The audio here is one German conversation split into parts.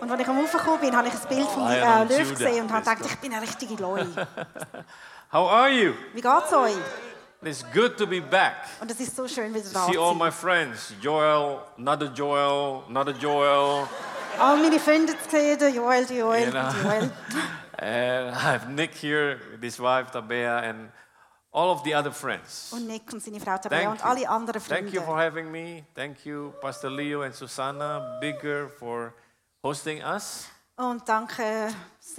Und als ich am Aufgekommen bin, habe ich ein Bild Lion äh, of Löwen gesehen und habe gedacht, ich bin eine richtige Leu. How are you? Wie geht's euch? It's good to be back. Und es ist so schön, wieder da See all my friends, Joel, another Joel, another Joel, All meine Freunde zu sehen, der Joel, der Joel, Genau. der Joel. and I have Nick here, with his wife Tabea, and all of the other friends. Und Nick und seine Frau Tabea Thank und you. alle anderen Thank you for having me. Thank you, Pastor Leo and Susanna Bigger, for hosting us. Und danke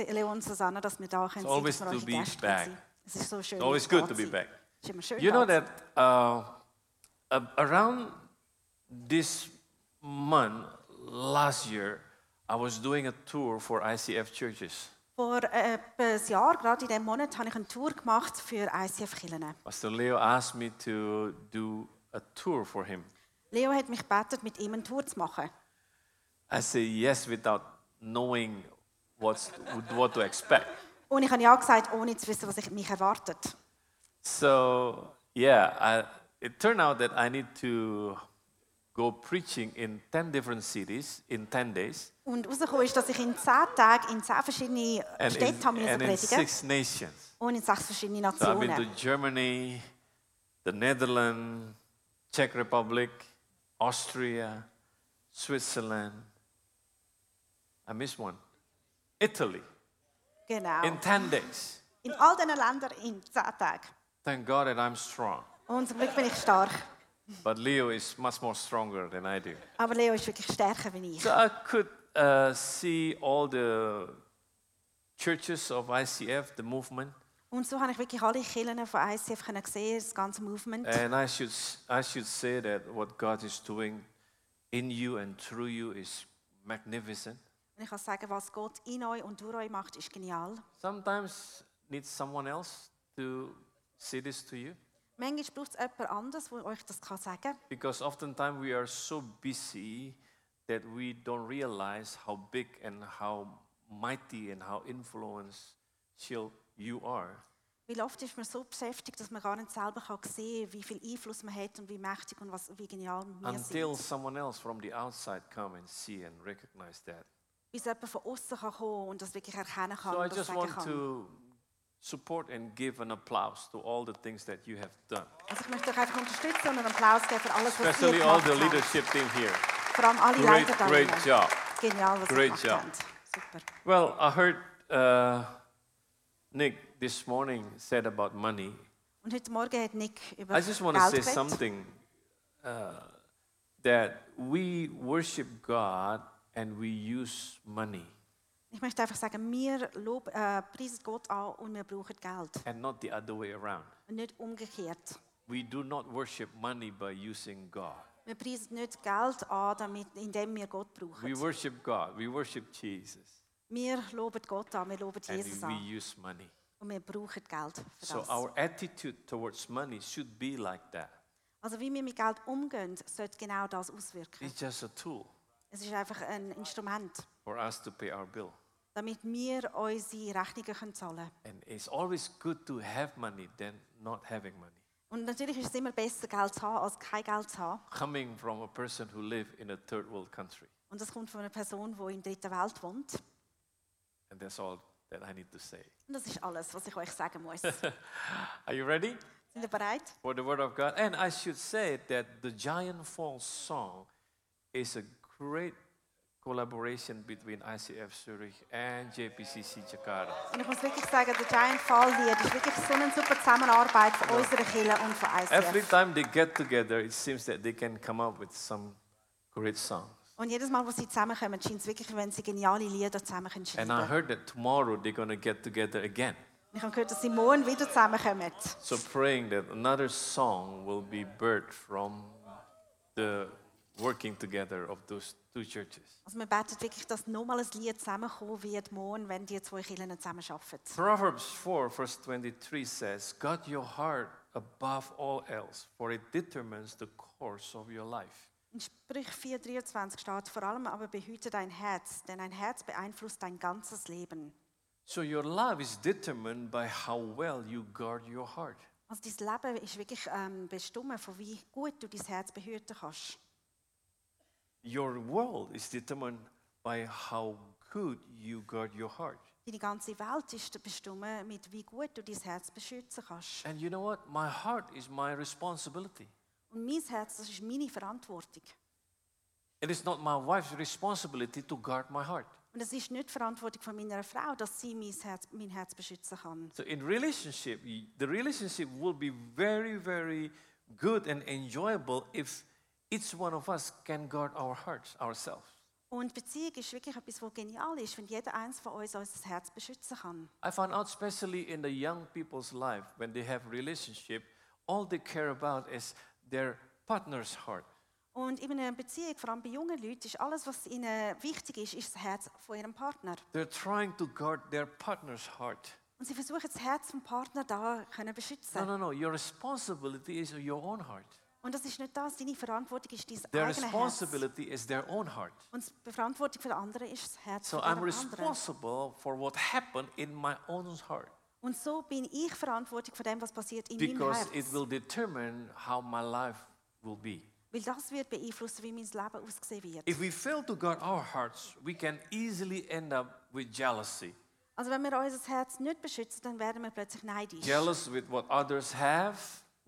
Leon und Susanna, dass wir da können It's always to be back. Es ist so schön. It's always good to be back. Es ist immer schön, You know da that uh, a- around this month last year, I was doing a tour for ICF churches. Vor etwa ein Jahr, gerade in diesem Monat, habe ich eine Tour gemacht für ICF Kirchen. Pastor Leo asked me to do a tour for him. Leo hat mich gebeten, mit ihm eine Tour zu machen. I say yes without knowing what's, what to expect. Und ich habe ja gesagt, ohne zu wissen, was ich mich erwartet. So, yeah, I, it turned out that I need to go preaching in 10 different cities in 10 days Und herausgekommen ist, dass ich in zehn Tagen in zehn verschiedene and in, Städte haben müssen and in predigen six nations. und in sechs verschiedene So I've been to Nationen. Germany, the Netherlands, Czech Republic, Austria, Switzerland. I missed one. Italy Genau. in 10 days. In all diesen Ländern in zehn Tagen. Thank God that I'm strong. Und zum Glück bin ich stark. But Leo is much more stronger than I do. Aber Leo ist wirklich stärker wie ich. So I could uh, see all the churches of ICF, the movement, Und so habe ich wirklich alle Kirchen von ICF können sehen, das ganze Movement. and I should, I should say that what God is doing in you and through you is magnificent. Und ich kann sagen, was Gott in euch und durch euch macht, ist genial. Sometimes needs someone else to say this to you Manchmal braucht es jemand anderes, der euch das kann sagen kann. because oftentimes we are so busy that we don't realize how big and how mighty and how influential you are. Weil oft ist man so beschäftigt, dass man gar nicht selber kann sehen kann, wie viel Einfluss man hat und wie mächtig und was, wie genial wir until sind. someone else from the outside come and see and recognize that. Bis jemand von außen kann kommen und das wirklich erkennen kann So I und das just sagen want kann. to support and give an applause to all the things that you have done, Also ich möchte euch einfach unterstützen und einen Applaus geben für alles, was ihr especially all the leadership team here. Vor allem alle Great, Leiter da great drinnen. job. Genial, was Great ihr job. habt. Super. Well, I heard uh, Nick this morning said about money. Und heute Morgen hat Nick über I just want to Geld say geredet. something uh, that we worship God and we use money Ich möchte einfach sagen, wir lob, äh, preisen Gott an und wir brauchen Geld. and not the other way around. Und nicht umgekehrt. We do not worship money by using God. Wir preisen nicht Geld an, damit, indem wir Gott brauchen. We worship God. We worship Jesus. Wir loben Gott an, wir loben And Jesus we an. use money. Und wir brauchen Geld für So das. our attitude towards money should be like that. Also wie wir mit Geld umgehen, sollte genau das auswirken. It's just a tool Es ist einfach ein Instrument, for us to pay our bill. damit wir unsere Rechnungen können zahlen können. And it's always good to have money than not having money. Und natürlich ist es immer besser, Geld zu haben, als kein Geld zu haben. Coming from a person who live in a third world country. Und das kommt von einer Person, die in der dritten Welt wohnt. And that's all that I need to say. Und das ist alles, was ich euch sagen muss. Are you ready Sind ihr bereit? for the word of God? And I should say that the Giant Falls song is a great collaboration between ICF Zurich and JPCC Jakarta. Und ich muss wirklich sagen, der Giant Fall Lied ist wirklich so eine super Zusammenarbeit von unserer Kirche und von Every ICF. time they get together, it seems that they can come up with some great songs. Und jedes Mal, wo sie zusammenkommen, scheint es wirklich, wenn sie geniale Lieder zusammen können And schreiben I heard that tomorrow they're going to get together again. Ich habe gehört, dass sie morgen wieder zusammenkommen. So praying that another song will be birthed from the working together of those two churches. Also wir beten wirklich, dass nochmal ein Lied zusammenkommen wird morgen, wenn die zwei Kirchen zusammenarbeiten. Proverbs 4, verse 23 says, Guard your heart above all else, for it determines the course of your life. In Sprüch 4,23 steht, vor allem aber behüte dein Herz, denn ein Herz beeinflusst dein ganzes Leben. So your life is determined by how well you guard your heart. Also dein Leben ist wirklich ähm, bestimmt, von wie gut du dein Herz behüten kannst. Your world is determined by how good you guard your heart. Deine ganze Welt ist bestimmt, mit wie gut du dein Herz beschützen kannst. And you know what? My heart is my responsibility. Und mein Herz, das ist meine Verantwortung. It is not my wife's responsibility to guard my heart. Und es ist nicht Verantwortung von meiner Frau, dass sie mein Herz, mein Herz beschützen kann. So in relationship, the relationship will be very, very good and enjoyable if each one of us can guard our hearts ourselves. Und Beziehung ist wirklich etwas, was genial ist, wenn jeder eins von uns unser Herz beschützen kann. I found out, especially in the young people's life, when they have relationship, all they care about is their partner's heart. Und in einer Beziehung, vor allem bei jungen Leuten, ist alles, was ihnen wichtig ist, ist das Herz von ihrem Partner. They're trying to guard their partner's heart. Und sie versuchen, das Herz vom Partner da können beschützen. No, no, no. Your responsibility is your own heart. Und das ist nicht das, deine Verantwortung ist dein Their eigenes Herz. is their own heart. Und die Verantwortung für den anderen ist das Herz So I'm responsible for what happened in my own heart Und so bin ich verantwortlich für dem, was passiert in meinem because Herz. it will determine how my life will be. Weil das wird beeinflussen, wie mein Leben aussehen wird. If we fail to guard our hearts, we can easily end up with jealousy. Also wenn wir unser Herz nicht beschützen, dann werden wir plötzlich neidisch. Jealous with what others have,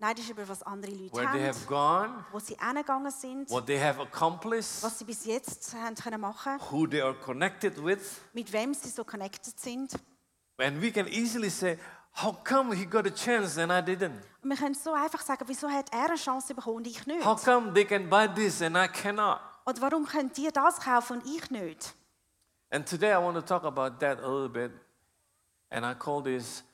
Neidisch über was andere Leute where they haben, have gone, wo sie hingegangen sind, what they have accomplished, was sie bis jetzt haben können machen who they are connected with. mit wem sie so connected sind. And we can easily say, How come he got a chance and I didn't? Und wir können so einfach sagen, wieso hat er eine Chance bekommen und ich nicht? How come they can buy this and I cannot? Oder warum könnt ihr das kaufen und ich nicht? And today I want to talk about that a little bit. And I call this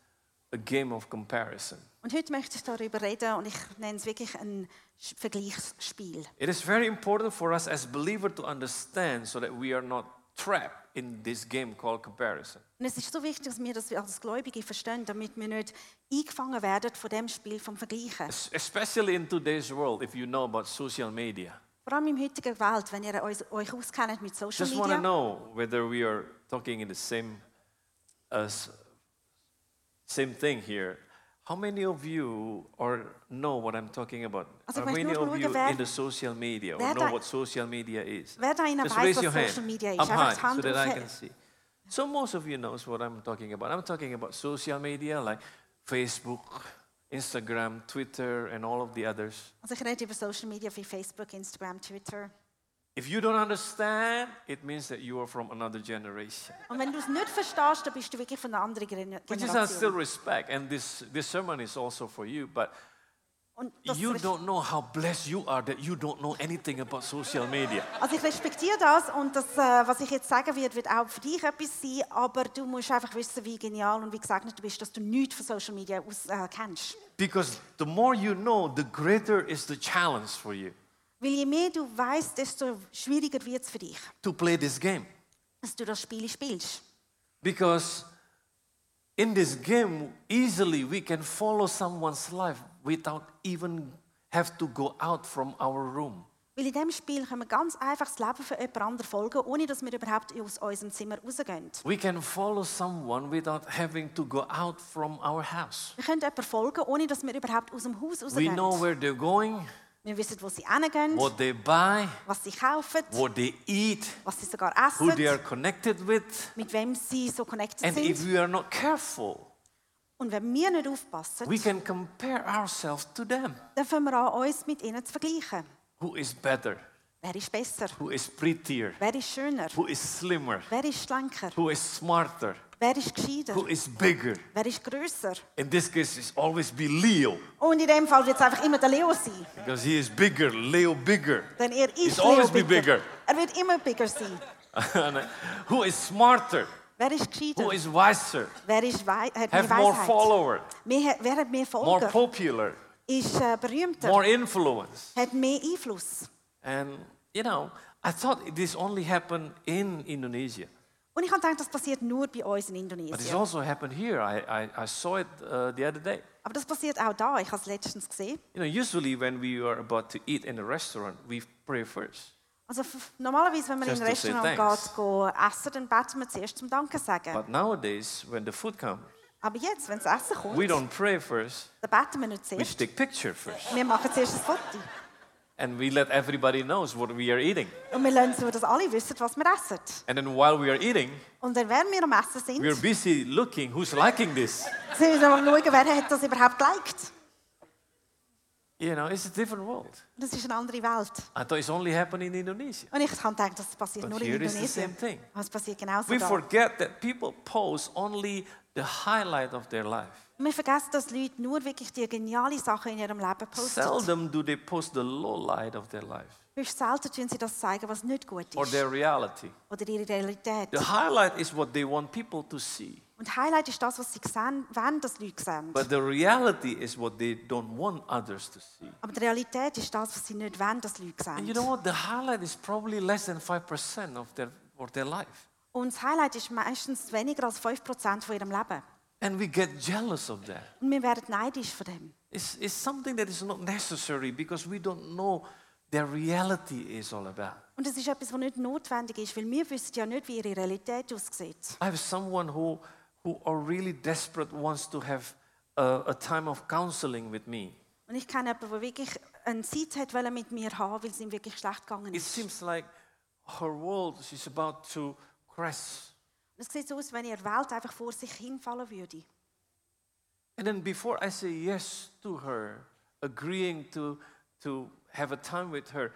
a game of comparison. Und heute möchte ich darüber reden und ich nenne es wirklich ein Vergleichsspiel. It is very important for us as believers to understand so that we are not trapped in this game called comparison. Und es ist so wichtig, dass wir das als Gläubige verstehen, damit wir nicht eingefangen werden von dem Spiel vom Vergleichen. Es- Especially in today's world, if you know about social media. Vor allem in heutigen Welt, wenn ihr euch, euch auskennt mit Social Just want to Media. know whether we are talking in the same, as same thing here. How many of you or know what I'm talking about? Also How many of you wer- in the social media or know da- what social media is? Wer da Just raise your hand up high so that I can see. So most of you knows what I'm talking about. I'm talking about social media like Facebook, Instagram, Twitter, and all of the others. Also ich rede über Social Media wie Facebook, Instagram, Twitter. If you don't understand, it means that you are from another generation. Und wenn du es nicht verstehst, dann bist du wirklich von einer anderen Gener- Which is I still respect, and this, this sermon is also for you, but you don't know how blessed you are that you don't know anything about social media. Also ich respektiere das und das, was ich jetzt sagen werde, wird auch für dich etwas sein, aber du musst einfach wissen, wie genial und wie gesegnet du bist, dass du nichts von Social Media aus, äh, kennst. Because the more you know, the greater is the challenge for you Weil je mehr du weißt, desto schwieriger wird es für dich, to play this game. dass du das Spiel spielst. Because in this game, easily we can follow someone's life without even have to go out from our room. Weil in diesem Spiel können wir ganz einfach das Leben von jemand anderem folgen, ohne dass wir überhaupt aus unserem Zimmer rausgehen. We can follow someone without having to go out from our house. Wir können jemanden folgen, ohne dass wir überhaupt aus dem Haus We rausgehen. know where they're going, Wir wissen, wo sie hingehen, what they buy, was sie kaufen, what they eat, was sie sogar who they are essen, connected with. mit wem sie so connected And if sind. we are not careful, Und wenn wir nicht aufpassen, we can compare ourselves to them. dann fangen wir an, uns mit ihnen zu vergleichen. Who is better? Wer ist besser? Who is prettier? Wer ist schöner? Who is slimmer? Wer ist schlanker? Who is smarter? Wer ist gescheiter? Who is bigger? Wer ist grösser? In this case, it's always be Leo Und in dem Fall wird es einfach immer der Leo sein. because he is bigger. Leo bigger. Denn er ist He's Leo always be bigger. bigger. Er wird immer bigger sein. Who is smarter? Wer ist gescheiter? Who is wiser? Wer ist wei hat Have mehr more Weisheit? followers? Mehr, wer hat mehr More Folger? popular? Ist äh, berühmter? More influence? Hat mehr Einfluss? And you know, I thought this only happened in Indonesia, Und ich habe gedacht, das passiert nur bei uns in but it's Indonesien. also happened here. I, I, I saw it uh, the other day. Aber das passiert auch da. Ich habe es letztens gesehen. You know, usually when we are about to eat in a restaurant, we pray first. Also normalerweise, wenn man in ein Just to say Restaurant geht, go essen, dann beten wir zuerst zum Danke sagen. But nowadays, when the food comes, Aber jetzt, wenn das Essen kommt, we don't pray first, dann beten wir nicht we zuerst. take picture first. Wir machen zuerst ein Foto. And we let everybody knows what we are eating. Und wir lassen so, dass alle wissen, was wir essen. And then while we are eating, Und dann, während wir am Essen sind, we are busy looking who's liking this. sind wir mal schauen, wer hat das überhaupt geliked. You know, it's a different world. Das ist eine andere Welt. I thought it's only happening in Indonesia. Und ich habe gedacht, das passiert But nur in here is the same thing. Aber es passiert genauso We da. forget that people post only the highlight of their life. Wir vergessen, dass Leute nur wirklich die geniale Sachen in ihrem Leben posten. Seldom do they post the low light of their life Höchst selten tun sie das zeigen, was nicht gut or ist. their reality. Oder ihre Realität. The highlight is what they want people to see. Und Highlight ist das, was sie sehen, wenn das Leute sehen. But the reality is what they don't want others to see. Aber die Realität ist das, was sie nicht wollen, dass Leute And sehen. you know what? The highlight is probably less than 5% of their, of their life. Und das Highlight ist meistens weniger als 5% von ihrem Leben. And we get jealous of that. Und wir werden neidisch von dem. It's, it's something that is not necessary because we don't know their reality is all about. Und es ist etwas, was nicht notwendig ist, weil wir wissen ja nicht, wie ihre Realität aussieht. I have someone who, who are really desperate wants to have a, a time of counseling with me. Und ich kenne jemanden, der wirklich eine Zeit hat wollen mit mir haben, weil es ihm wirklich schlecht gegangen It ist. seems like her world, is about to crash. Es sieht so aus, wenn ihre Welt einfach vor sich hinfallen würde. And then before I say yes to her, agreeing to, to have a time with her,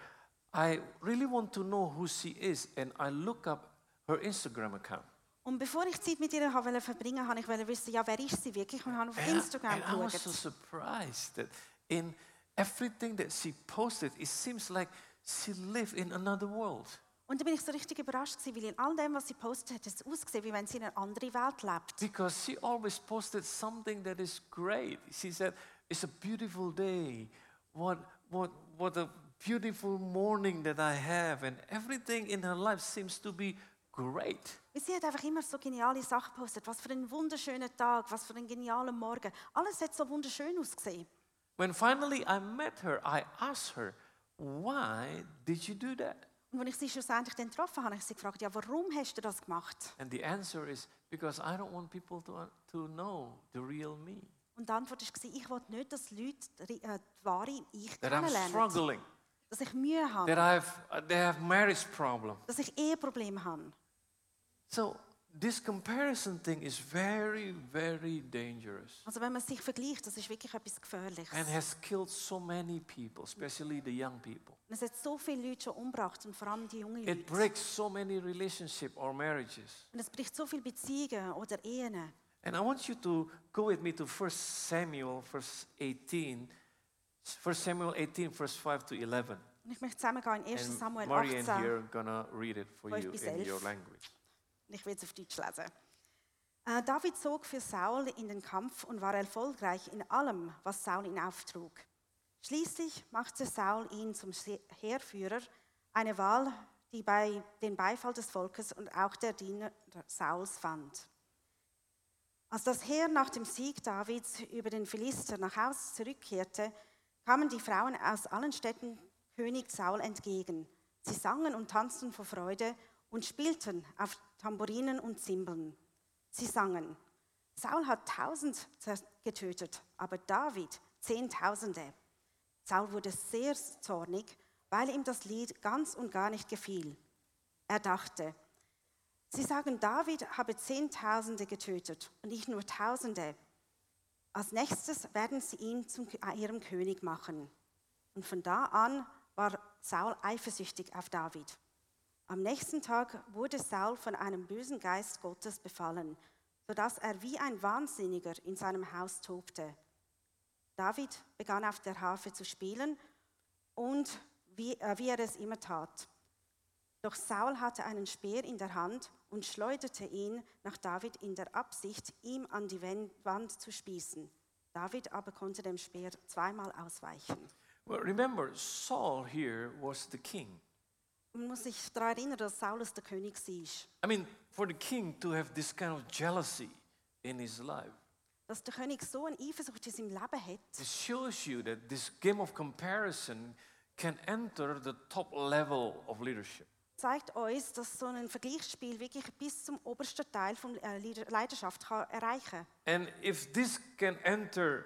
I really want to know who she is. And I look up her Instagram account. Und bevor ich Zeit mit ihr habe verbringen wollte ich wissen, ja, wer ist sie wirklich? Und habe auf And Instagram and I was so surprised that in everything that she posted, it seems like she lived in another world. Und da bin ich so richtig überrascht gewesen, weil in all dem, was sie postet hat, es ausgesehen, wie wenn sie in einer anderen Welt lebt. Because she always posted something that is great. She said, It's a beautiful day. What, what, what a beautiful morning that I have. And everything in her life seems to be great. Sie hat einfach immer so geniale Sachen gepostet. Was für ein wunderschöner Tag, was für ein genialer Morgen. Alles hat so wunderschön ausgesehen. When finally I met her, I asked her, Why did you do that? Und als ich sie schlussendlich dann getroffen habe, habe ich sie gefragt, ja, warum hast du das gemacht? And the answer is because I don't want people to, to know the real me. Und die Antwort war, ich wollte nicht, dass Leute die, äh, die wahre Ich That I'm kennenlernen. struggling, Dass ich Mühe habe. that I've, they have marriage problem. Dass ich Eheprobleme habe. So this comparison thing is very, very dangerous Also wenn man sich vergleicht, das ist wirklich etwas Gefährliches. and has killed so many people, especially the young people. Es hat so viele Leute schon umgebracht und vor allem die jungen It Leute. breaks so many relationships or marriages. Und es bricht so viele Beziehungen oder Ehen. And I want you to go with me to 1 Samuel, verse 18. 1 Samuel 18, verse 5 to 11. Und ich möchte zusammengehen in 1. And Samuel Marie and 18. here gonna read it for you in your language. Ich will es auf Deutsch lesen. Äh, David zog für Saul in den Kampf und war erfolgreich in allem, was Saul ihn auftrug. Schließlich machte Saul ihn zum Heerführer, eine Wahl, die bei den Beifall des Volkes und auch der Diener Sauls fand. Als das Heer nach dem Sieg Davids über den Philister nach Haus zurückkehrte, kamen die Frauen aus allen Städten König Saul entgegen. Sie sangen und tanzten vor Freude und spielten auf Tambourinen und Zimbeln. Sie sangen, Saul hat tausend getötet, aber David zehntausende. Saul wurde sehr zornig, weil ihm das Lied ganz und gar nicht gefiel. Er dachte, sie sagen, David habe zehntausende getötet und ich nur tausende. Als nächstes werden sie ihn zu ihrem König machen. Und von da an war Saul eifersüchtig auf David. Am nächsten Tag wurde Saul von einem bösen Geist Gottes befallen, sodass er wie ein Wahnsinniger in seinem Haus tobte. David begann auf der Harfe zu spielen und wie, äh, wie er es immer tat. Doch Saul hatte einen Speer in der Hand und schleuderte ihn nach David in der Absicht, ihm an die Wand zu spießen. David aber konnte dem Speer zweimal ausweichen. Well, remember, Saul here was the king. Man muss sich daran erinnern, dass Saulus der König war. I mean, for the king to have this kind of jealousy in his life, Dass der König so eine Eifersucht in seinem Leben hat, it shows you that this game of comparison can enter the top level of leadership. zeigt uns, dass so ein Vergleichsspiel wirklich bis zum obersten Teil von äh, Leidenschaft kann erreichen And if this can enter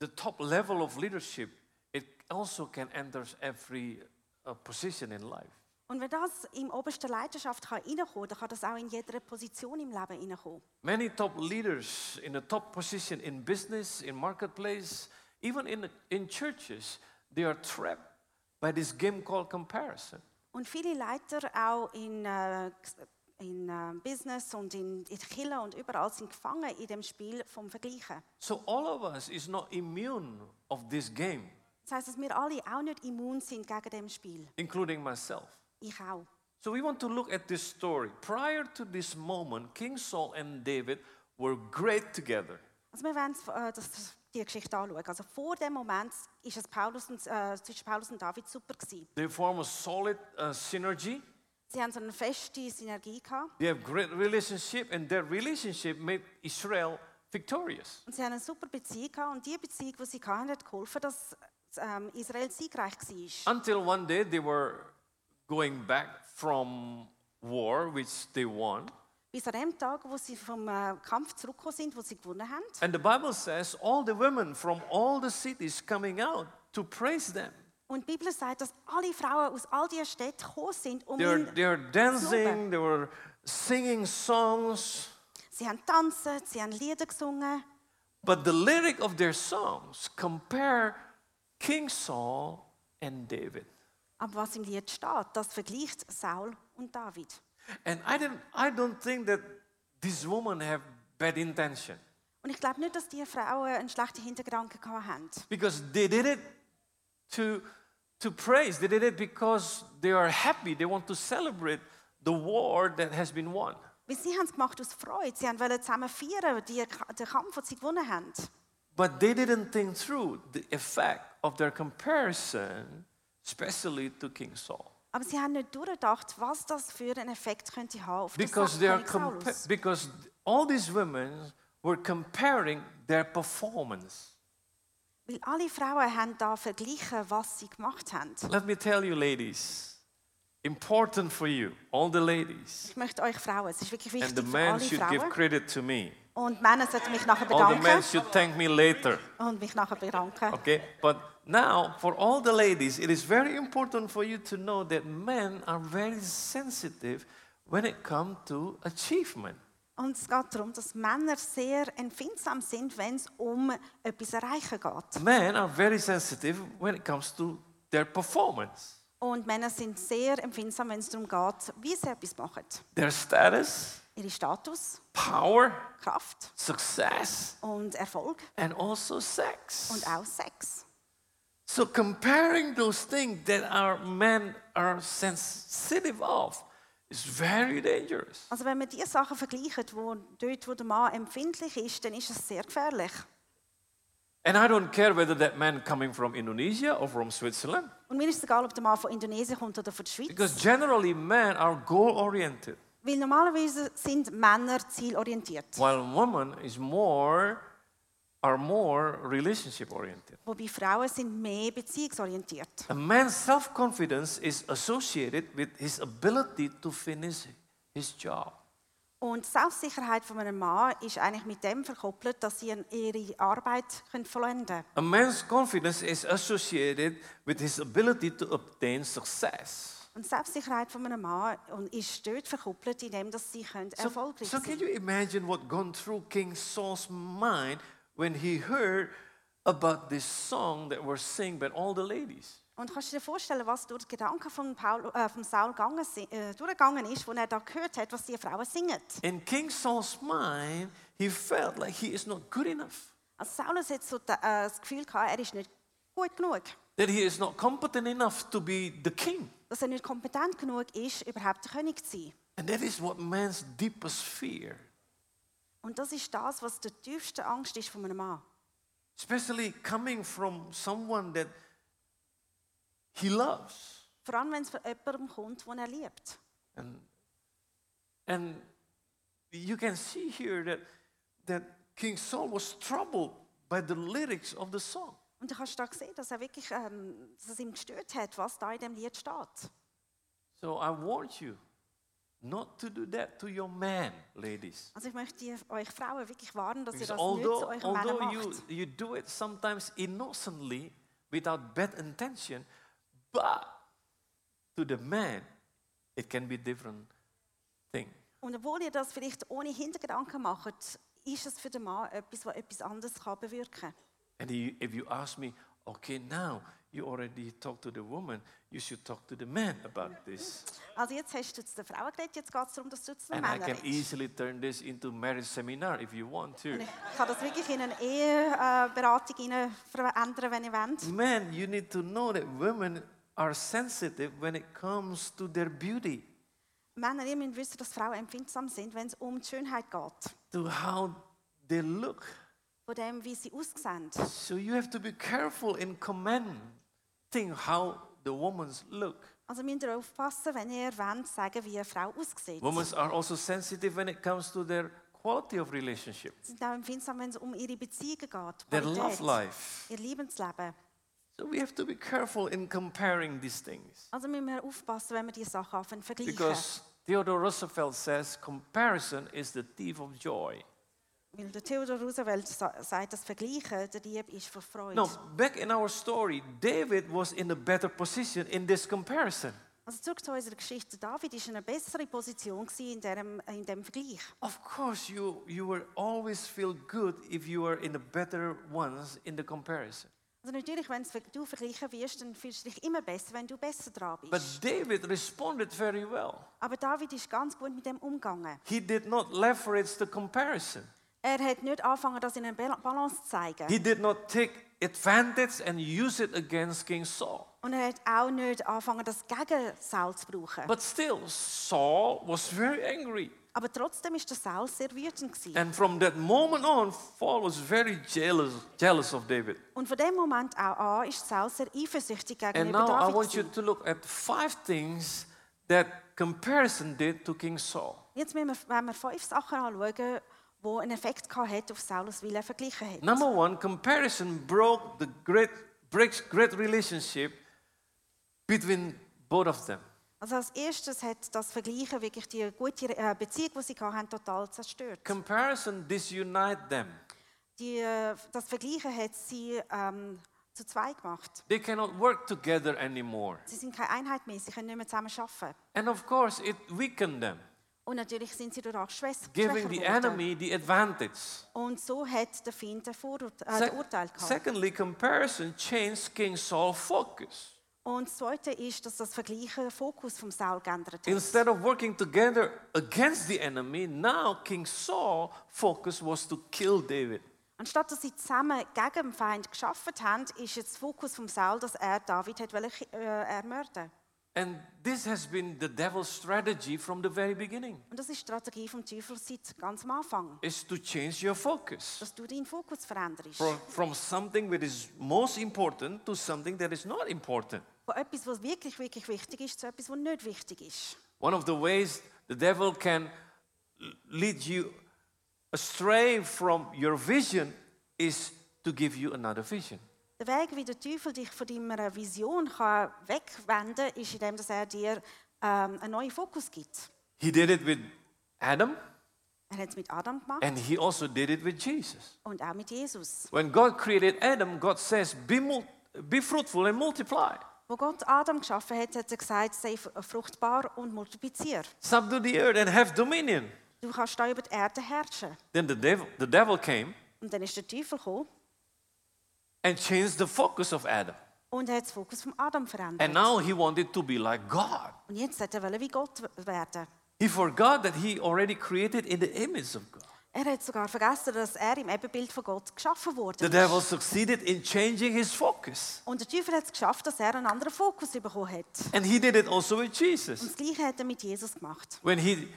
the top level of leadership, it also can enter every uh, position in life. Und wenn das im obersten Leidenschaft kann reinkommen, dann kann das auch in jeder Position im Leben reinkommen. Many top leaders in a top position in business, in marketplace, even in, in churches, they are trapped by this game called comparison. Und viele Leiter auch in, äh, in äh, Business und in, in Kirche und überall sind gefangen in dem Spiel vom Vergleichen. So all of us is not immune of this game, Das heißt, dass wir alle auch nicht immun sind gegen dem Spiel. including myself. Ich auch. So we want to look at this story. Prior to this moment, King Saul and David were great together. Also wir wollen äh, das, die Geschichte anschauen. Also vor dem Moment ist es Paulus und, äh, zwischen Paulus und David super gewesen. They form a solid uh, synergy. Sie haben so eine feste Synergie gehabt They have great relationship, and that relationship made Israel victorious. und sie haben eine super Beziehung gehabt und die Beziehung, die sie hatten, hat geholfen, dass ähm, Israel siegreich war. Until one day they were going back from war, which they won. Bis an dem Tag, wo sie vom äh, Kampf zurückgekommen sind, wo sie gewonnen haben. And the Bible says all the women from all the cities coming out to praise them. Und die Bibel sagt, dass alle Frauen aus all diesen Städten gekommen sind, um They were, ihn they were dancing, they were singing songs, Sie haben tanzen, sie haben Lieder gesungen. but the lyric of their songs compare King Saul and David. Aber was im Lied steht, das vergleicht Saul und David. And I, didn't, I don't think that these women have bad intention Und ich glaube nicht, dass die Frauen einen schlechten gehabt haben. because they did it to, to praise. They did it because they are happy. They want to celebrate the war that has been won. Weil sie haben es gemacht aus Freude. Sie wollten zusammen feiern, die, den Kampf, den sie gewonnen haben. But they didn't think through the effect of their comparison, especially to King Saul. Aber sie haben nicht durchgedacht, was das für einen Effekt könnte haben auf Because, they are because all these women were comparing their performance. Weil alle Frauen haben da verglichen, was sie gemacht haben. Let me tell you, ladies, important for you, all the ladies. Ich möchte euch Frauen, es ist wirklich And wichtig the für men alle should give Frauen. credit to me. Und Männer sollten mich nachher All the men bedanken should thank me later. und mich nachher bedanken. Okay? But now, for all the ladies, it is very important for you to know that men are very sensitive when it comes to achievement. Und es geht darum, dass Männer sehr empfindsam sind, wenn es um etwas erreichen geht. Men are very sensitive when it comes to their performance, Und Männer sind sehr empfindsam, wenn es darum geht, wie sie etwas machen. their status, Ihre Status, power, Kraft success, und Erfolg and also sex. und auch Sex. So comparing those things that our men are sensitive of is very dangerous. Also wenn man diese Sachen vergleicht, wo dort, wo der Mann empfindlich ist, dann ist es sehr gefährlich. And I don't care whether that man coming from Indonesia or from Switzerland, Und mir ist egal, ob der Mann von Indonesien kommt oder von der Schweiz. because generally men are goal oriented, Weil normalerweise sind Männer zielorientiert, while women is more are more relationship oriented. wobei Frauen sind mehr beziehungsorientiert. A man's self-confidence is associated with his ability to finish his job. Und die Selbstsicherheit von einem Mann ist eigentlich mit dem verkoppelt, dass sie ihre Arbeit können vollenden können. A man's confidence is associated with his ability to obtain success. Und die Selbstsicherheit von einem Mann und ist dort verkoppelt, indem dass sie können So, erfolgreich so sein can you imagine what gone through King Saul's mind when he heard about this song that were sung by all the ladies? Und kannst du dir vorstellen, was durch die Gedanken von, Paul, äh, von Saul gegangen, äh, durchgegangen ist, als er da gehört hat, was die Frauen singen? In King Saul's mind, he felt like he is not good enough, Also Saulus hat so da, äh, das Gefühl gehabt, er ist nicht gut genug, that he is not competent enough to be the king. dass er nicht kompetent genug ist, überhaupt der König zu sein. And that is what man's deepest fear, Und das ist das, was die tiefste Angst ist von einem Mann. especially coming from someone that he loves. Vor allem, wenn es von jemandem kommt, den er liebt. And, and you can see here that, that King Saul was troubled by the lyrics of the song. Und du kannst da sehen, dass er wirklich, ähm, dass es ihm gestört hat, was da in dem Lied steht. So I warned you not to do that to your man, ladies. Also ich möchte ihr- euch Frauen wirklich warnen, dass ihr Because das nicht zu although, euren Männern although you, you do it sometimes innocently without bad intention, but to the man, it can be a different thing. Und obwohl ihr das vielleicht ohne Hintergedanken macht, ist es für den Mann etwas, was etwas anderes kann bewirken. And if you ask me, okay, now you already talked to the woman, you should talk to the man about this. Also jetzt hast du zu den Frauen geredet, jetzt geht es darum, dass du zu den And I can redest. easily turn this into marriage seminar if you want to. Ich kann das wirklich in eine Eheberatung hinein verändern, wenn ihr wollt. Men, you need to know that women are sensitive when it comes to their beauty, Männer, ihr müsst wissen, dass Frauen empfindsam sind, wenn es um die Schönheit geht. to how they look. Von dem, wie sie aussehen. So you have to be careful in commenting how the women's look. Also müsst ihr aufpassen, wenn ihr wollt, sagen, wie eine Frau aussieht. Women are also sensitive when it comes to their quality of relationship, Sie sind auch empfindsam, wenn es um ihre Beziehungen geht. their Qualität, love life. Ihr Lebensleben. So we have to be careful in comparing these things. Also müssen wir aufpassen, wenn wir die Sachen anfangen zu vergleichen. Because Theodore Roosevelt says comparison is the thief of joy. Weil der Theodor Roosevelt sa- sagt, das Vergleichen, der Dieb ist für Freude. Now, back in our story, David was in a better position in this comparison. Also zurück zu unserer Geschichte. David war in einer besseren Position in diesem in dem Vergleich. Of course, you, you will always feel good if you are in the better ones in the comparison. Also natürlich, wenn du vergleichen wirst, dann fühlst du dich immer besser, wenn du besser dran bist. But David responded very well. Aber David ist ganz gut mit dem umgegangen. He did not leverage the comparison. Er hat nicht angefangen, das in einer Bal- Balance zu zeigen. He did not take advantage and use it against King Saul. Und er hat auch nicht angefangen, das gegen Saul zu brauchen. But still, Saul was very angry. Aber trotzdem ist der Saul sehr wütend gewesen. And from that moment on, Saul was very jealous, jealous of David. Und von dem Moment auch an ist Saul sehr eifersüchtig And gegenüber now I David. want you to look at five things that comparison did to King Saul. Jetzt müssen wir, wenn wir fünf Sachen anschauen, die einen Effekt hat auf Saulus, weil er verglichen hat. Number one, comparison broke the great breaks great relationship between both of them. Also als erstes hat das Vergleichen wirklich die gute äh, Beziehung, die sie hatten, total zerstört. Comparison disunite them. Die, äh, das Vergleichen hat sie ähm, zu zwei gemacht. They cannot work together anymore. Sie sind keine Einheit mehr, sie können nicht mehr zusammen arbeiten. And of course, it weakened them, Und natürlich sind sie dadurch schwäch- giving schwächer the geworden. enemy the advantage. Und so hat der Feind den, Vorurt äh, den Urteil gehabt. secondly, comparison changed King Saul's focus. Und das Zweite ist, dass das Vergleichen den Fokus vom Saul geändert hat. Instead of working together against the enemy, now King Saul's focus was to kill David. Anstatt dass sie zusammen gegen den Feind geschafft haben, ist jetzt der Fokus vom Saul, dass er David hat wollen, äh, ermorden And this has been the devil's strategy from the very beginning. Und das ist Strategie vom Teufel seit ganz am Anfang. Is to change your focus Dass du deinen Fokus veränderst. from, from something that is most important to something that is not important. Von etwas, was wirklich, wirklich wichtig ist, zu etwas, was nicht wichtig ist. One of the ways the devil can lead you astray from your vision is to give you another vision. Der Weg, wie der Teufel dich von deiner Vision kann wegwenden kann, ist, indem er dir ähm, einen neuen Fokus gibt. He did it with Adam Er hat es mit Adam gemacht and he also did it with Jesus. und auch mit Jesus. When God created Adam, God says, Be, be fruitful and multiply. Wo Gott Adam geschaffen hat, hat er gesagt, sei fruchtbar und multiplizier. Subdue the earth and have dominion. Du kannst da über die Erde herrschen. Then the devil, the devil came Und dann ist der Teufel gekommen and changed the focus of Adam. und hat den Fokus von Adam verändert. And now he wanted to be like God. Und jetzt wollte er wie Gott werden. He forgot that he already created in the image of God. Er hat sogar vergessen, dass er im Ebenbild von Gott geschaffen wurde. The devil succeeded in changing his focus. Und der Teufel hat es geschafft, dass er einen anderen Fokus bekommen hat. And he did it also with Und Jesus. das Gleiche hat er mit Jesus gemacht. When he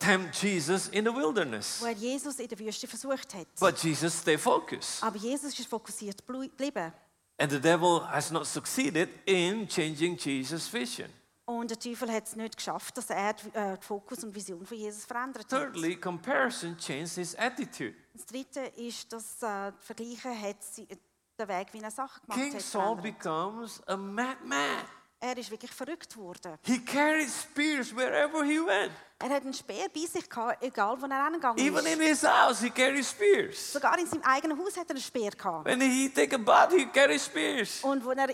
tempted Jesus in the wilderness. Wo er Jesus in der Wüste versucht hat. But Jesus stayed focused. Aber Jesus ist fokussiert geblieben. And the devil has not succeeded in changing Jesus' vision. Und der Teufel hat es nicht geschafft, dass er äh, Fokus und Vision von Jesus verändert hat. Thirdly, comparison changed his attitude. Das Dritte ist, dass äh, Vergleichen hat den Weg, wie er Sachen gemacht King hat, Saul becomes a madman. Er ist wirklich verrückt worden. He carried spears wherever he went. Er hat einen Speer bei sich gehabt, egal wo er hingegangen Even ist. in his house, he carried spears. Sogar in seinem eigenen Haus hat er einen Speer gehabt. When he take a bath, he carried spears. Und wo er,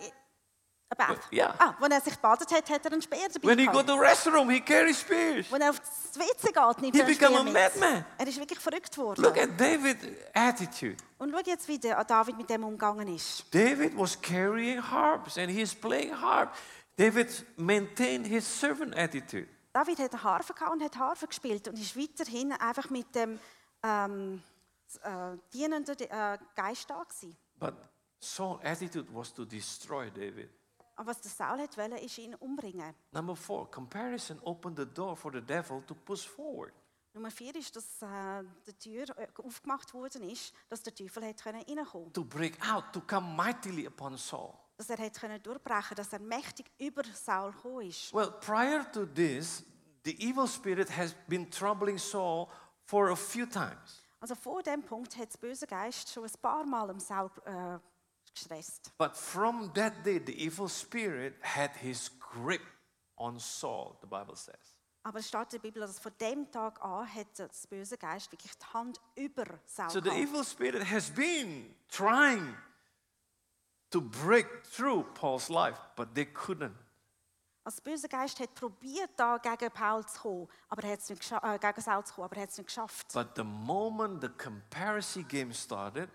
ein Bad. Ja. ah, wo er sich gebadet hat, hat er einen Speer dabei When he go to restroom, he carried spears. Wenn er aufs WC geht, nimmt He er einen Speer a mit. madman. Er ist wirklich verrückt worden. Look at David's attitude. Und schau jetzt, wie David mit dem umgegangen ist. David was carrying harps and he is playing harp. David maintained his servant attitude. David hat eine Harfe gehabt und hat Harfe gespielt und ist weiterhin einfach mit dem ähm, äh, dienenden äh, Geist da gewesen. But Saul's attitude was to destroy David. Aber was der Saul hat wollte, ist ihn umbringen. Number four, comparison opened the door for the devil to push forward. Nummer vier ist, dass äh, die Tür äh, aufgemacht worden ist, dass der Teufel hat können reinkommen, to break out, to come mightily upon Saul. dass er hat können durchbrechen, dass er mächtig über Saul gekommen ist. Well, prior to this, the evil spirit has been troubling Saul for a few times. Also vor dem Punkt hat der böse Geist schon ein paar Mal am Saul äh, gestresst. But from that day, the evil spirit had his grip on Saul, the Bible says. Aber es steht in der Bibel, dass von dem Tag an hat das böse Geist wirklich die Hand über Saul So the gehabt. evil spirit has been trying to break through Paul's life, but they couldn't. Also der böse Geist hat probiert, da gegen Paul zu kommen, aber er hat es nicht gescha- äh, gegen Saul zu kommen, aber er hat es nicht geschafft. But the moment the comparison game started,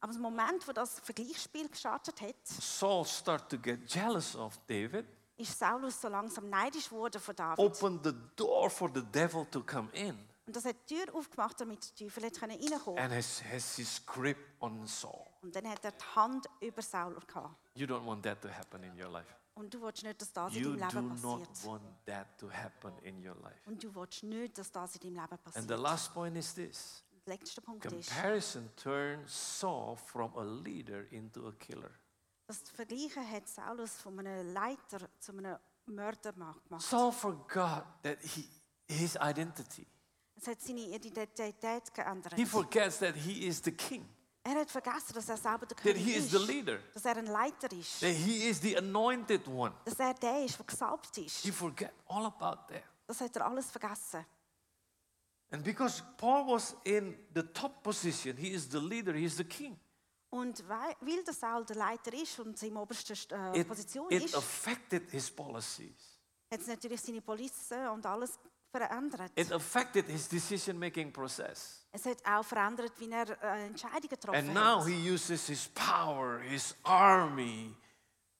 Aber im Moment, wo das Vergleichsspiel gestartet hat, Saul started to get jealous of David, ist Saulus so langsam neidisch geworden von David. opened the door for the devil to come in, Und das hat die Tür aufgemacht, damit der Teufel können reinkommen and has, has his grip on Saul. Und dann hat er die Hand über Saul gehabt. You don't want that to happen in your life. Und du willst nicht, dass das You in deinem do Leben not passiert. want that to happen in your life. Und du willst nicht, dass das in deinem Leben And passiert. the last point is this Der letzte Punkt ist, comparison turns Saul from a leader into a killer. das Vergleichen hat Saulus von einem Leiter zu einem Mörder gemacht. Saul forgot that he, his identity. Es hat seine Identität geändert. He forgets that he is the king, Er hat vergessen, dass er selber der that König he is ist. the leader, Dass er ein Leiter ist. that he is the anointed one. Dass er der ist, der gesalbt ist. He forget all about that. Das hat er alles vergessen. And because Paul was in the top position, he is the leader, he is the king. Und weil, weil der Saul der Leiter ist und seine oberste äh, It, Position it ist, affected his policies. hat es natürlich seine Police und alles verändert. It affected his decision-making process. Es hat auch verändert, wie er äh, Entscheidungen getroffen And now hat. he uses his power, his army,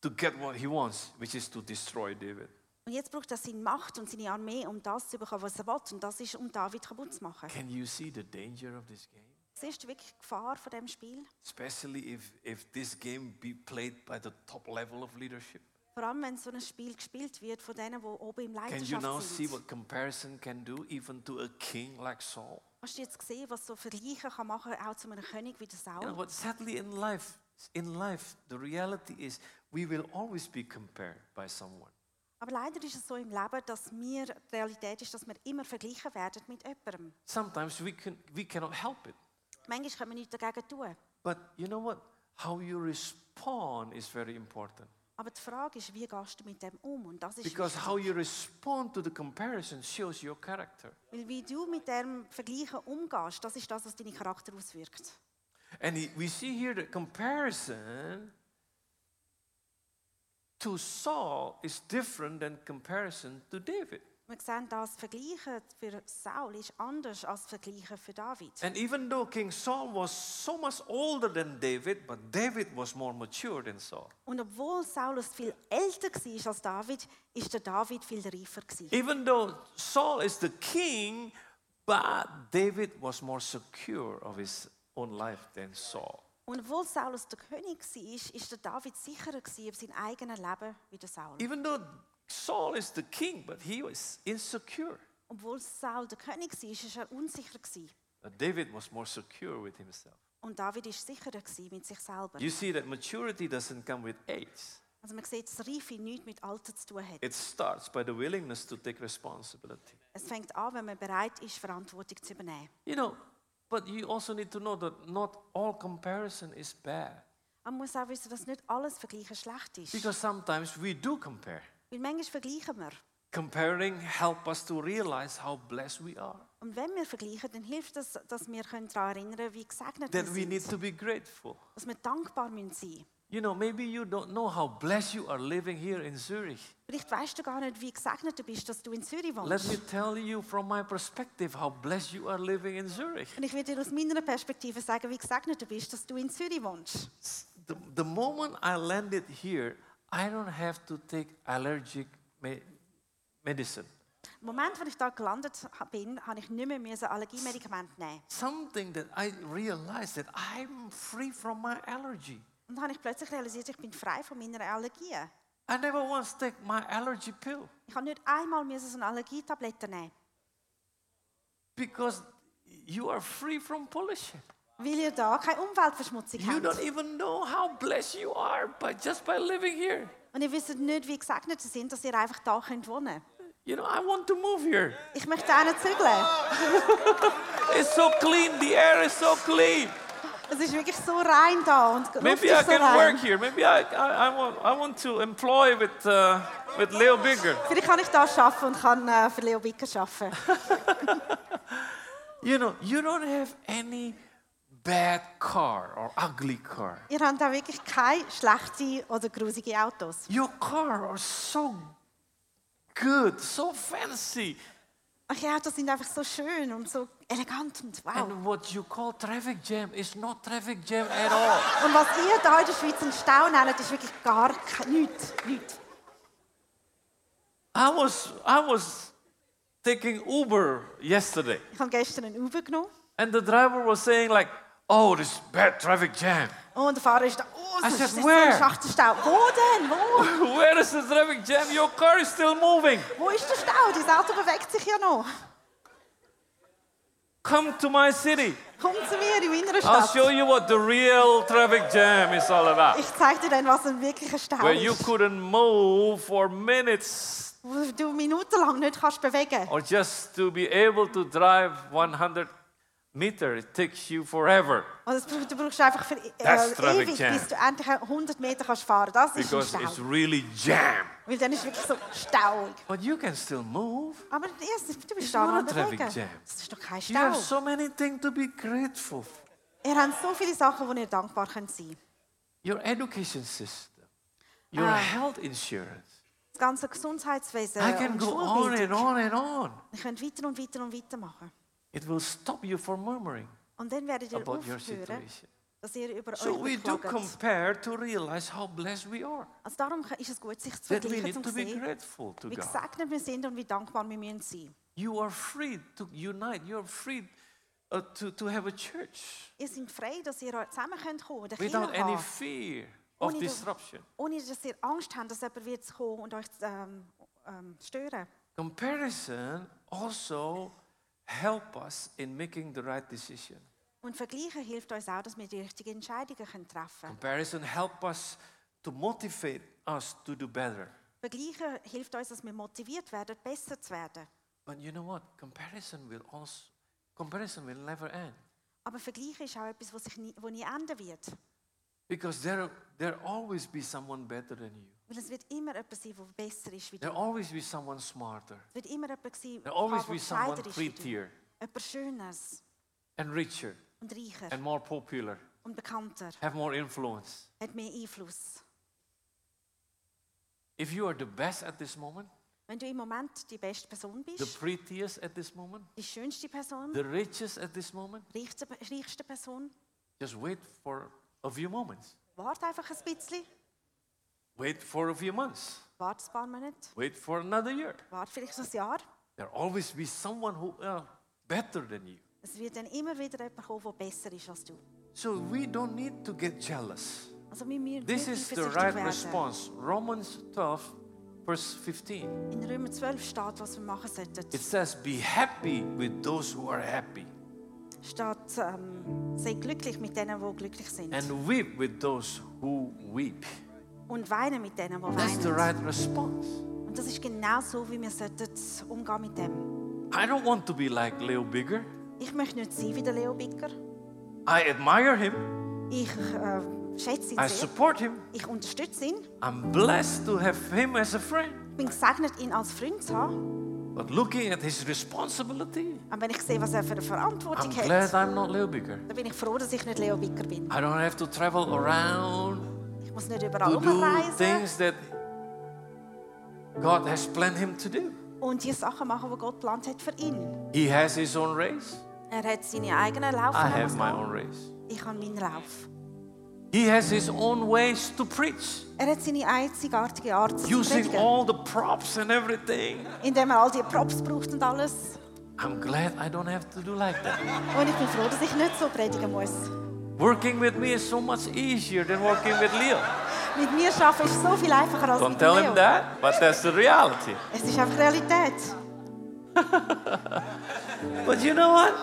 to get what he wants, which is to destroy David. Und jetzt braucht er seine Macht und seine Armee, um das zu bekommen, was er will. Und das ist, um David kaputt zu machen. Can you see the danger of this game? Siehst du wirklich die Gefahr von dem Spiel? Especially if, if this game be played by the top level of leadership. Vor allem, wenn so ein Spiel gespielt wird von denen, die oben im Can you now see sind. what comparison can do, even to a king like Saul? Hast du jetzt gesehen, was so Vergleichen kann machen auch zu einem König wie der You know Saul? what? Sadly, in life, in life, the reality is we will always be compared by someone. Aber leider ist es so im Leben, dass wir, die Realität ist, dass wir immer vergleichen werden mit jemandem. Sometimes we can we cannot help it. Manchmal können wir nichts dagegen tun. But you know what? How you respond is very important. Aber die Frage ist, wie gehst du mit dem um? Und das ist Because wichtig. how you respond to the comparison shows your character. Weil wie du mit dem Vergleichen umgehst, das ist das, was deinen Charakter auswirkt. And we see here that comparison to Saul is different than comparison to David. Wir sehen, das Vergleichen für Saul ist anders als Vergleichen für David. And even though King Saul was so much older than David, but David was more mature than Saul. Und obwohl Saulus viel älter war als David, ist der David viel reifer. gewesen. Even though Saul is the king, but David was more secure of his own life than Saul. Und obwohl Saulus der König war, ist der David sicherer gewesen auf sein eigenes Leben wie der Saul. Even though Saul is the king, but he was insecure. Obwohl Saul der König war, ist er unsicher. Gewesen. But David was more secure with himself. Und David ist sicherer gewesen mit sich selber. You see that maturity doesn't come with age. Also man sieht, dass Reife nichts mit Alter zu tun hat. It starts by the willingness to take responsibility. Es fängt an, wenn man bereit ist, Verantwortung zu übernehmen. You know, but you also need to know that not all comparison is bad. Man muss auch wissen, dass nicht alles Vergleichen schlecht ist. Because sometimes we do compare. Weil manchmal vergleichen wir. Comparing help us to realize how blessed we are. Und wenn wir vergleichen, dann hilft es, dass wir können daran erinnern wie gesegnet That wir we need to be grateful. Dass wir dankbar müssen sein You know, maybe you don't know how blessed you are living here in Zurich. Vielleicht weißt du gar nicht, wie gesegnet du bist, dass du in Zürich Let me tell you from my perspective how blessed you are living in Zurich. Und ich will dir aus meiner Perspektive sagen, wie gesegnet du bist, dass du in Zürich wohnst. The, the moment I landed here, I don't have to take allergic me- medicine. Im Moment, wo ich da gelandet bin, habe ich nicht mehr müssen Allergiemedikamente nehmen. Something that I realized that I'm free from my allergy. Und dann habe ich plötzlich realisiert, ich bin frei von meiner Allergie. I never once take my allergy pill Ich habe nicht einmal so eine Allergietablette nehmen. because you are free from pollution. Weil ihr da keine Umweltverschmutzung You habt. don't even know how blessed you are by just by living here. Und ihr wisst nicht, wie gesegnet ihr sind, dass ihr einfach da könnt wohnen You know, I want to move here. Ich möchte auch nicht zügeln. It's so clean. The air is so clean. Es ist wirklich so rein da und Maybe I so can rein. work here. Maybe I, I, I, want, I want to employ with, uh, with Leo Bigger. Vielleicht kann ich da arbeiten und kann äh, für Leo Bicker arbeiten. You know, you don't have any bad car or ugly car. Ihr habt auch wirklich keine schlechten oder grusige Autos. Your car are so good, so fancy. Eure Autos sind einfach so schön und so elegant und wow. And what you call traffic jam is not traffic jam at all. Und was ihr da in der Schweiz einen Stau nennt, ist wirklich gar nichts. nichts. I was, I was taking Uber yesterday, Ich habe gestern einen Uber genommen and the driver was saying like, "Oh, this bad traffic jam. und der Fahrer ist da, oh, das said, ist so ein schachter Stau. Wo denn? Wo? Where is the traffic jam? Your car is still moving. Wo ist der Stau? Das Auto bewegt sich ja noch. Come to my city. Komm zu mir in meiner I'll show you what the real traffic jam is all about. Ich zeige dir dann, was ein wirklicher Stau Where you ist. couldn't move for minutes Wo du minutenlang nicht kannst bewegen or just to be able to drive 100 meter. It takes you forever es brauch- du brauchst einfach für, That's äh, ewig, jam. bis du endlich 100 Meter kannst fahren Das ist ein because Stau. it's really jam. Weil dann ist es wirklich so stauig. But you can still move. Aber erstens, du bist da am bewegen. jam. Das ist doch kein You have Stau. so many things to be grateful. Ihr habt so viele Sachen, wo ihr dankbar könnt sein Your education system, your Ah. health insurance. Das ganze Gesundheitswesen I can und go on and on and on. Ihr könnt weiter und weiter und weiter machen. It will stop you from murmuring Und dann werdet ihr about your aufhören, situation. dass ihr über So euch we do beklagt. compare to realize how blessed we are. Also darum ist es gut, sich zu That we vergleichen, need um to be sehen, grateful to wie God. gesegnet wir sind und wie dankbar wir müssen sein. You are free to unite. You are free uh, to, to have a church Ihr seid frei, dass ihr zusammen könnt kommen without any fear of Ohne das- disruption. ohne dass ihr Angst habt, dass jemand wird kommen und euch ähm, ähm, stören. Comparison also help us in making the right decision. Und Vergleichen hilft uns auch, dass wir die richtigen Entscheidungen treffen können. Comparison help us to motivate us to do better. Vergleichen hilft uns, dass wir motiviert werden, besser zu werden. But you know what? Comparison will also comparison will never end. Aber Vergleichen ist auch etwas, was sich nie, wo nie enden wird. Because there there always be someone better than you. Weil es wird immer jemand sein, der besser ist wie There du. always be someone smarter. Es wird immer jemand sein, There always der be someone prettier Jemand Schöneres and richer und reicher and more popular, und bekannter. have more influence. Hat mehr Einfluss. If you are the best at this moment, Wenn du im Moment die beste Person the bist, prettiest at this moment, die schönste Person, the richest at this moment, reichste, reichste Person, just wait for a few moments. warte einfach ein bisschen, Wait for a few months. warte ein paar Monate, Wait for another year. vielleicht ein Jahr. There always be someone who uh, better than you. Es wird dann immer wieder jemand kommen, der besser ist als du. So we don't need to get jealous. Also wir müssen This is the right response. Romans 12, verse 15. In Römer 12 steht, was wir machen sollten. It says, Be happy with those who are happy, steht, ähm, sei glücklich mit denen, die glücklich sind. and weep with those who weep. Und weinen mit denen, die That's the weinen. right response. Und das ist genau so, wie wir sollten umgehen mit dem. I don't want to be like Leo Bigger. Ich möchte nicht sein wie der Leo Bicker. I admire him, Ich äh, schätze ihn I sehr. support him. Ich unterstütze ihn. I'm blessed to have him as a friend. bin gesegnet, ihn als Freund zu haben. But looking at his responsibility, Aber wenn ich sehe, was er für eine Verantwortung I'm glad hat, I'm not Leo Bigger. dann bin ich froh, dass ich nicht Leo Bicker bin. I don't have to travel around Ich muss nicht überall to do things that God has planned him to do. und die Sachen machen, die Gott geplant hat für ihn. He has his own race. Er hat seine eigenen I have my own race. Ich habe meinen Lauf. He has his own ways to preach, Er hat seine einzigartige Art zu using predigen, all the props and everything. indem er all die Props braucht und alles. I'm glad I don't have to do like that. Und ich bin froh, dass ich nicht so predigen muss. Working with me is so much easier than working with Leo. Mit mir arbeiten ist so viel einfacher als Don't mit tell Leo. him that, but that's the reality. Es ist einfach Realität. But you know what?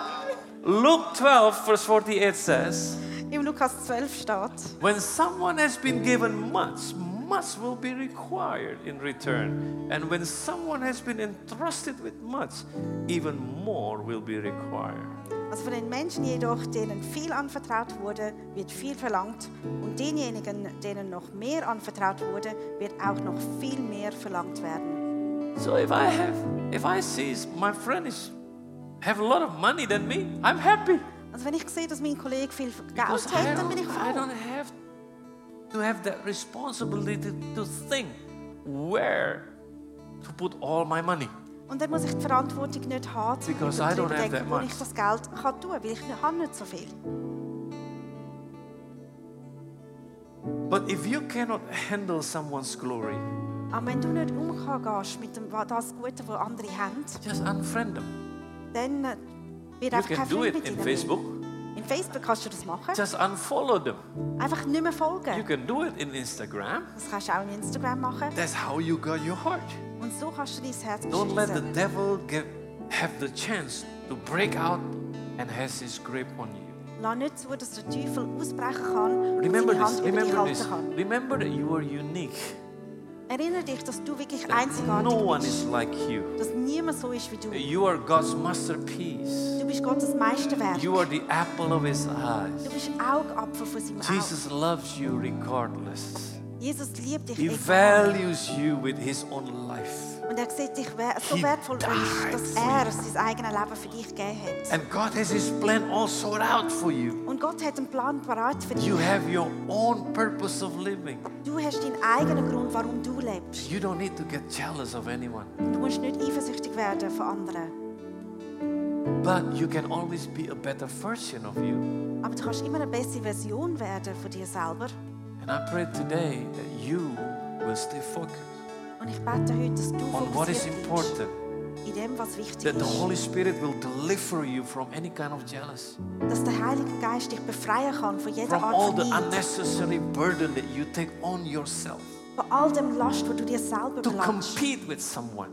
Luke 12, verse 48 says, Im Lukas 12 steht, When someone has been given much, much will be required in return. And when someone has been entrusted with much, even more will be required. also von den Menschen jedoch, denen viel anvertraut wurde, wird viel verlangt. Und denjenigen, denen noch mehr anvertraut wurde, wird auch noch viel mehr verlangt werden. So if I have, if I see my friend is have a lot of money than me, I'm happy. Also wenn ich sehe, dass mein Kollege viel Geld hat, dann bin ich froh. To have that responsibility to think where to put all my money. Und dann muss ich die Verantwortung nicht haben, zu Because I don't have that wo much. ich das Geld kann tun kann, weil ich habe nicht so viel. But if you cannot handle someone's glory, Aber wenn du nicht umgehst mit dem, das Gute, das andere haben, just unfriend them. dann äh, wird You einfach kein can do it mit in ihnen Facebook. Facebook kannst du das machen. Just unfollow them. Einfach nicht mehr You can do it in Instagram. Das kannst du auch in Instagram machen. That's how you got your heart. Und so kannst du dein Herz Don't let the devil get have the chance to break out and has his grip on you. Lass nicht zu, dass der Teufel ausbrechen kann und Remember seine this. Hand über dich Remember halten kann. Remember that you are unique. Erinnere dich, dass du wirklich einzigartig no one bist. is like you. Dass niemand so ist wie du. You are God's masterpiece. Du bist Gottes Meisterwerk. You are the apple of his Du eyes. bist Augapfel von seinem Auge. Jesus loves you regardless. Jesus liebt dich He egal. values you with his own life. Und er sieht dich so He wertvoll an, dass er sein eigenes Leben für dich gegeben hat. And God has his plan all sorted out for you. Und Gott hat einen Plan parat für dich. You have your own purpose of living. Du hast deinen eigenen Grund, warum du lebst. You don't need to get jealous of anyone. Du musst nicht eifersüchtig werden von anderen. But you can always be a better version of you. Aber du kannst immer eine bessere Version werden von dir selber. And I pray today that you will stay focused Und ich bete heute, dass du on what is important. in dem, was wichtig That the. Holy Spirit will deliver you from any kind of jealousy, Dass der Heilige Geist dich befreien kann von jeder from Art all the unnecessary burden that you take on yourself Von all dem Last, wo du dir selber to belastest. compete with someone.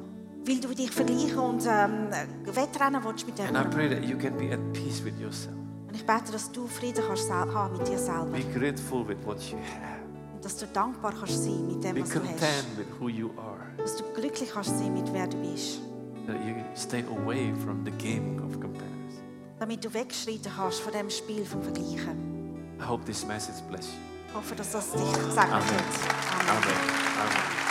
Weil du dich vergleichen und ähm, Wettrennen willst mit And I pray that you can be at peace with yourself. Und ich bete, dass du Frieden kannst haben mit dir selber. Be grateful with what you have. Dass du dankbar kannst sein mit dem, Be was du hast. with who you are. Dass du glücklich kannst sein mit wer du bist. That you stay away from the game of comparison. Damit du wegschreiten kannst von dem Spiel vom Vergleichen. I hope this message bless you. Ich hoffe, dass das dich gesegnet Amen. hat. Amen. Amen. Amen.